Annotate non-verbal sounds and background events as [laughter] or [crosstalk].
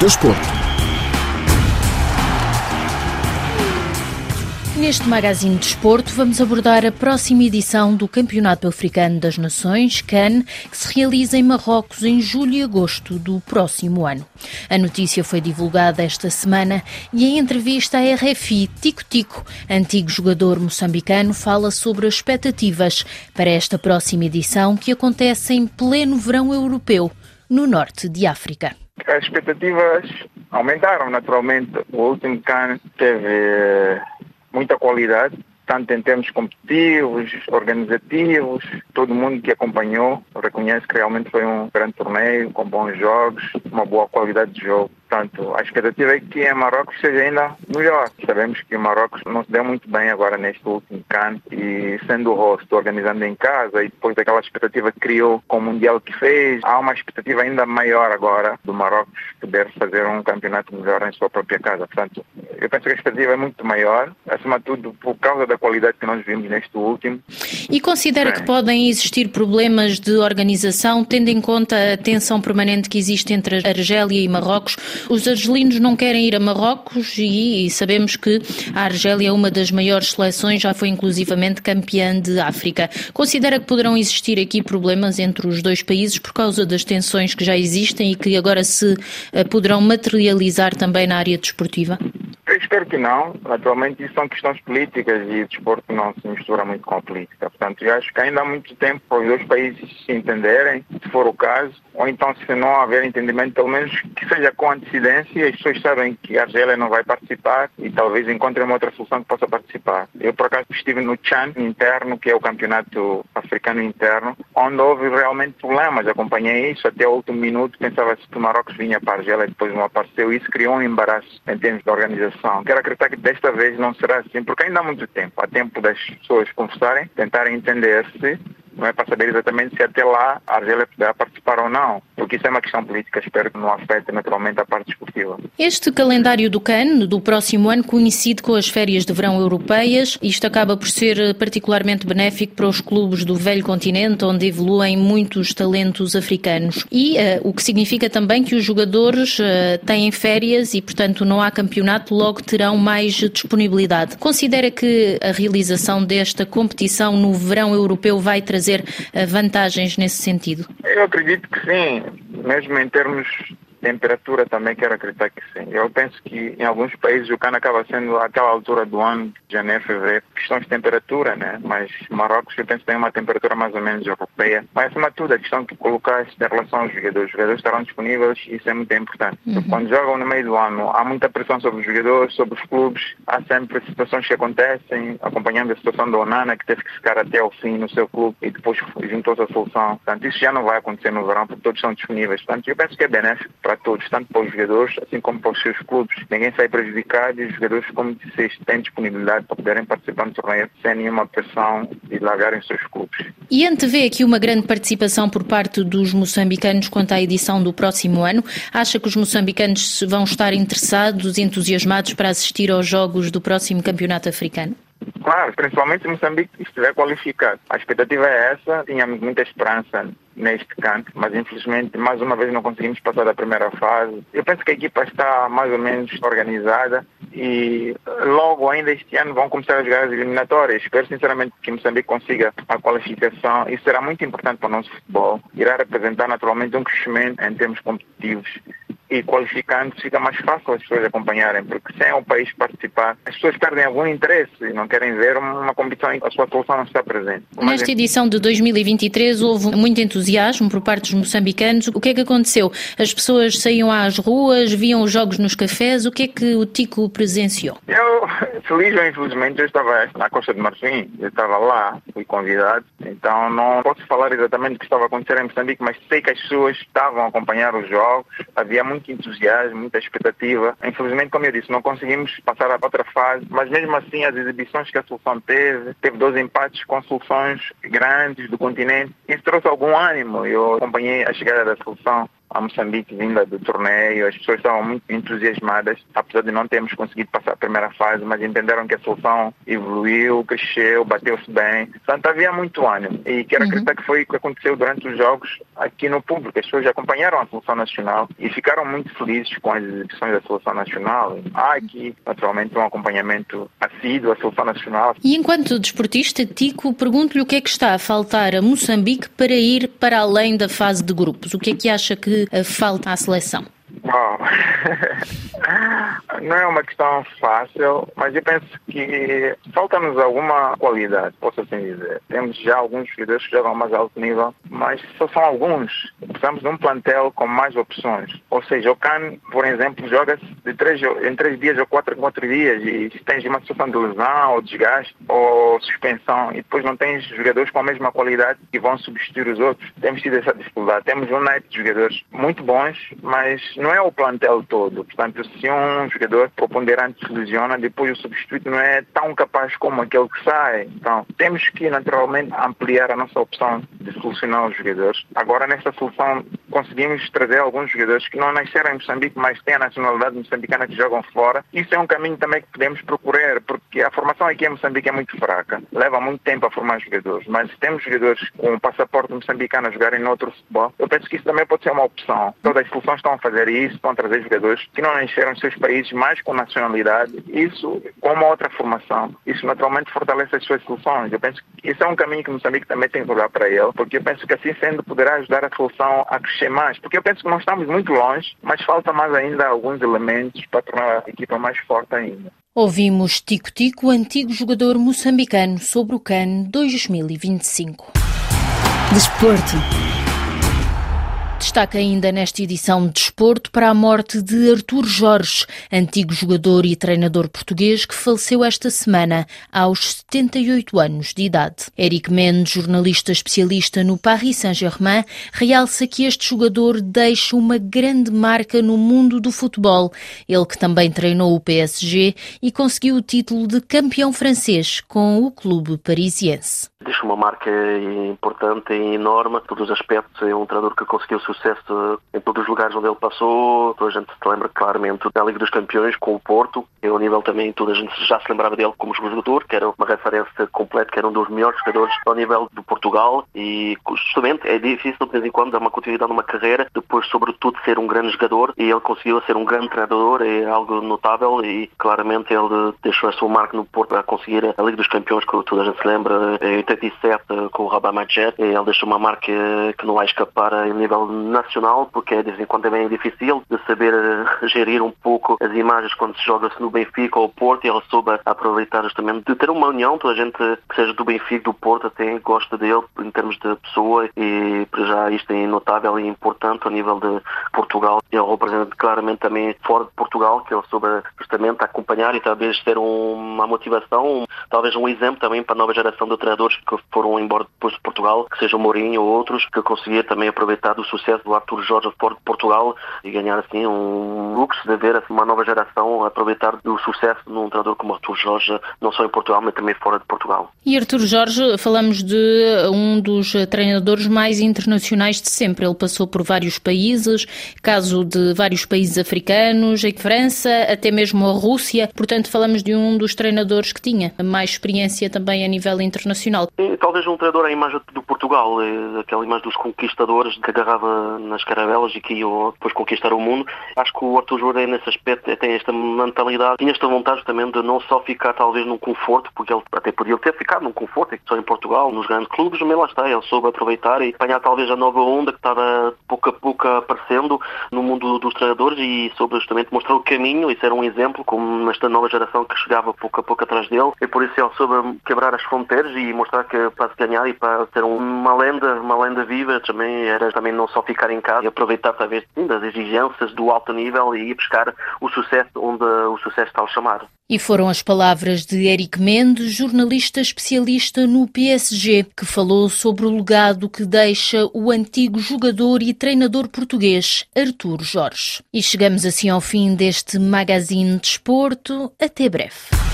Desporto. Neste magazine de desporto vamos abordar a próxima edição do Campeonato Africano das Nações, CAN, que se realiza em Marrocos em julho e agosto do próximo ano. A notícia foi divulgada esta semana e em entrevista à RFI, Tico Tico, antigo jogador moçambicano, fala sobre as expectativas para esta próxima edição que acontece em pleno verão europeu, no norte de África. As expectativas aumentaram naturalmente. O último CAN teve muita qualidade, tanto em termos competitivos, organizativos. Todo mundo que acompanhou reconhece que realmente foi um grande torneio, com bons jogos, uma boa qualidade de jogo. Portanto, a expectativa é que em Marrocos seja ainda melhor. Sabemos que o Marrocos não se deu muito bem agora neste último CAN e sendo o host, organizando em casa e depois daquela expectativa que criou com o Mundial que fez, há uma expectativa ainda maior agora do Marrocos poder fazer um campeonato melhor em sua própria casa. Portanto, eu penso que a expectativa é muito maior, acima de tudo por causa da qualidade que nós vimos neste último. E considera que podem existir problemas de organização, tendo em conta a tensão permanente que existe entre a Argélia e Marrocos? Os argelinos não querem ir a Marrocos e, e sabemos que a Argélia é uma das maiores seleções, já foi inclusivamente campeã de África. Considera que poderão existir aqui problemas entre os dois países por causa das tensões que já existem e que agora se eh, poderão materializar também na área desportiva? Eu espero que não. Naturalmente, isso são questões políticas e o desporto não se mistura muito com a política. Portanto, eu acho que ainda há muito tempo para os dois países se entenderem, se for o caso, ou então, se não haver entendimento, pelo menos que seja com antecedência, as pessoas sabem que a Argélia não vai participar e talvez encontrem uma outra solução que possa participar. Eu, por acaso, estive no Chan interno, que é o campeonato africano interno, onde houve realmente problemas. Acompanhei isso até o último minuto, pensava-se que o Marrocos vinha para a Argélia e depois não apareceu. Isso criou um embaraço em termos de organização Quero acreditar que desta vez não será assim, porque ainda há muito tempo. Há tempo das pessoas conversarem, tentarem entender-se não é para saber exatamente se até lá a Argélia poderá participar ou não, porque isso é uma questão política, espero que não afete naturalmente a parte esportiva. Este calendário do CAN do próximo ano coincide com as férias de verão europeias. Isto acaba por ser particularmente benéfico para os clubes do velho continente, onde evoluem muitos talentos africanos. E uh, o que significa também que os jogadores uh, têm férias e, portanto, não há campeonato, logo terão mais disponibilidade. Considera que a realização desta competição no verão europeu vai trazer trazer eh, vantagens nesse sentido? Eu acredito que sim, mesmo em termos temperatura também quero acreditar que sim. Eu penso que em alguns países o cano acaba sendo aquela altura do ano, janeiro, fevereiro, questões de temperatura, né? Mas Marrocos eu penso que tem uma temperatura mais ou menos europeia. Mas acima de tudo a questão que colocar em relação aos jogadores. Os jogadores estarão disponíveis e isso é muito importante. Uhum. Quando jogam no meio do ano há muita pressão sobre os jogadores, sobre os clubes. Há sempre situações que acontecem, acompanhando a situação da Onana que teve que ficar até o fim no seu clube e depois juntou-se à solução. Portanto, isso já não vai acontecer no verão porque todos são disponíveis. Portanto, eu penso que é benéfico para todos, tanto para os jogadores, assim como para os seus clubes. Ninguém sai prejudicado e os jogadores, como disseste, têm disponibilidade para poderem participar no torneio sem nenhuma pressão e largarem os seus clubes. E antevê aqui uma grande participação por parte dos moçambicanos quanto à edição do próximo ano. Acha que os moçambicanos vão estar interessados entusiasmados para assistir aos jogos do próximo campeonato africano? Claro, principalmente se Moçambique estiver qualificado. A expectativa é essa, tínhamos muita esperança neste canto, mas infelizmente mais uma vez não conseguimos passar da primeira fase. Eu penso que a equipa está mais ou menos organizada e logo ainda este ano vão começar a jogar as eliminatórias. Espero sinceramente que Moçambique consiga a qualificação. Isso será muito importante para o nosso futebol. Irá representar naturalmente um crescimento em termos competitivos e qualificando fica mais fácil as pessoas acompanharem, porque sem o país participar, as pessoas perdem algum interesse e não querem ver uma competição em que a sua solução não está presente. Nesta edição de 2023 houve muito entusiasmo por parte dos moçambicanos. O que é que aconteceu? As pessoas saíam às ruas, viam os jogos nos cafés. O que é que o Tico presenciou? Eu, feliz ou infelizmente, eu estava na Costa de Marfim, eu estava lá, fui convidado, então não posso falar exatamente o que estava acontecendo em Moçambique, mas sei que as pessoas estavam a acompanhar os jogos, havia muito muito entusiasmo, muita expectativa. Infelizmente, como eu disse, não conseguimos passar a outra fase, mas mesmo assim as exibições que a solução teve, teve dois empates com soluções grandes do continente, isso trouxe algum ânimo. Eu acompanhei a chegada da solução a Moçambique vinda do torneio, as pessoas estavam muito entusiasmadas, apesar de não termos conseguido passar a primeira fase, mas entenderam que a seleção evoluiu, cresceu, bateu-se bem. Portanto, havia muito ânimo. E quero uhum. acreditar que foi o que aconteceu durante os jogos aqui no público. As pessoas acompanharam a seleção nacional e ficaram muito felizes com as exibições da seleção nacional. Há aqui, naturalmente, um acompanhamento assíduo à seleção nacional. E enquanto desportista, Tico, pergunto-lhe o que é que está a faltar a Moçambique para ir para além da fase de grupos. O que é que acha que falta à seleção? [laughs] Não é uma questão fácil, mas eu penso que falta-nos alguma qualidade, posso assim dizer. Temos já alguns jogadores que jogam mais alto nível, mas só são alguns. Precisamos de um plantel com mais opções. Ou seja, o CAN, por exemplo, joga-se três, em três dias ou quatro quatro dias e se tens uma situação de lesão ou desgaste ou suspensão e depois não tens jogadores com a mesma qualidade que vão substituir os outros, temos tido essa dificuldade. Temos um net de jogadores muito bons, mas não é o plantel todo. Portanto, se um jogador preponderante se lesiona, depois o substituto não é tão capaz como aquele que sai. Então, temos que naturalmente ampliar a nossa opção de solucionar os jogadores. Agora, nesta solução, conseguimos trazer alguns jogadores que não nasceram em Moçambique, mas têm a nacionalidade moçambicana que jogam fora. Isso é um caminho também que podemos procurar, porque a formação aqui em Moçambique é muito fraca. Leva muito tempo a formar jogadores, mas se temos jogadores com o passaporte moçambicano a jogarem no outro futebol, eu penso que isso também pode ser uma opção. Todas as soluções estão a fazer isso, estão a trazer jogadores que não nasceram em seus países, mas com nacionalidade. Isso, com uma outra formação, isso naturalmente fortalece as suas soluções. Eu penso que isso é um caminho que Moçambique também tem que olhar para ele, porque eu penso que assim sendo poderá ajudar a solução a crescer mais. Porque eu penso que nós estamos muito longe, mas falta mais ainda alguns elementos para tornar a equipa mais forte ainda. Ouvimos Tico Tico, antigo jogador moçambicano, sobre o CAN 2025. Desporto. Destaca ainda nesta edição de Desporto para a morte de Artur Jorge, antigo jogador e treinador português que faleceu esta semana, aos 78 anos de idade. Eric Mendes, jornalista especialista no Paris Saint-Germain, realça que este jogador deixa uma grande marca no mundo do futebol. Ele que também treinou o PSG e conseguiu o título de campeão francês com o clube parisiense deixa uma marca importante e enorme, todos os aspectos. É um treinador que conseguiu sucesso em todos os lugares onde ele passou. Toda a gente se lembra claramente da Liga dos Campeões com o Porto. E ao nível também, toda a gente já se lembrava dele como jogador, que era uma referência completa, que era um dos melhores jogadores ao nível do Portugal. E justamente é difícil de vez em quando dar uma continuidade numa carreira, depois, sobretudo, ser um grande jogador. E ele conseguiu ser um grande treinador, é algo notável. E claramente ele deixou a sua marca no Porto a conseguir a Liga dos Campeões, que toda a gente se lembra. É 87 com o Rabat Majer. Ele deixou uma marca que não vai escapar a nível nacional, porque de vez em quando é difícil de saber eh, gerir um pouco as imagens quando se joga-se no Benfica ou Porto e ele soube aproveitar justamente de ter uma união, toda a gente que seja do Benfica, do Porto, até gosta dele em termos de pessoa e para já isto é notável e importante ao nível de Portugal. Ele representa claramente também fora de Portugal, que ele soube justamente acompanhar e talvez ter uma motivação, talvez um exemplo também para a nova geração de treinadores que foram embora depois de Portugal, que seja o Mourinho ou outros, que conseguia também aproveitar do sucesso do Arthur Jorge fora de Portugal e ganhar assim um luxo de ver assim, uma nova geração aproveitar do sucesso num treinador como Arthur Jorge, não só em Portugal, mas também fora de Portugal. E Arthur Jorge, falamos de um dos treinadores mais internacionais de sempre. Ele passou por vários países, caso de vários países africanos, em França, até mesmo a Rússia. Portanto, falamos de um dos treinadores que tinha mais experiência também a nível internacional talvez um treinador à imagem do Portugal, é aquela imagem dos conquistadores que agarrava nas caravelas e que iam depois conquistar o mundo. Acho que o Arthur Jura, nesse aspecto, tem esta mentalidade, tinha esta vontade também de não só ficar talvez num conforto, porque ele até podia ter ficado num conforto, só em Portugal, nos grandes clubes, mas lá está, ele soube aproveitar e apanhar talvez a nova onda que estava pouco a pouco aparecendo no mundo dos treinadores e soube justamente mostrar o caminho e ser um exemplo, como nesta nova geração que chegava pouco a pouco atrás dele, e por isso ele soube quebrar as fronteiras e mostrar que para se ganhar e para ter uma lenda, uma lenda viva, também era também não só ficar em casa e aproveitar talvez das exigências do alto nível e ir buscar o sucesso onde o sucesso está a chamar. E foram as palavras de Eric Mendes, jornalista especialista no PSG, que falou sobre o legado que deixa o antigo jogador e treinador português Artur Jorge. E chegamos assim ao fim deste Magazine de Desporto. Até breve.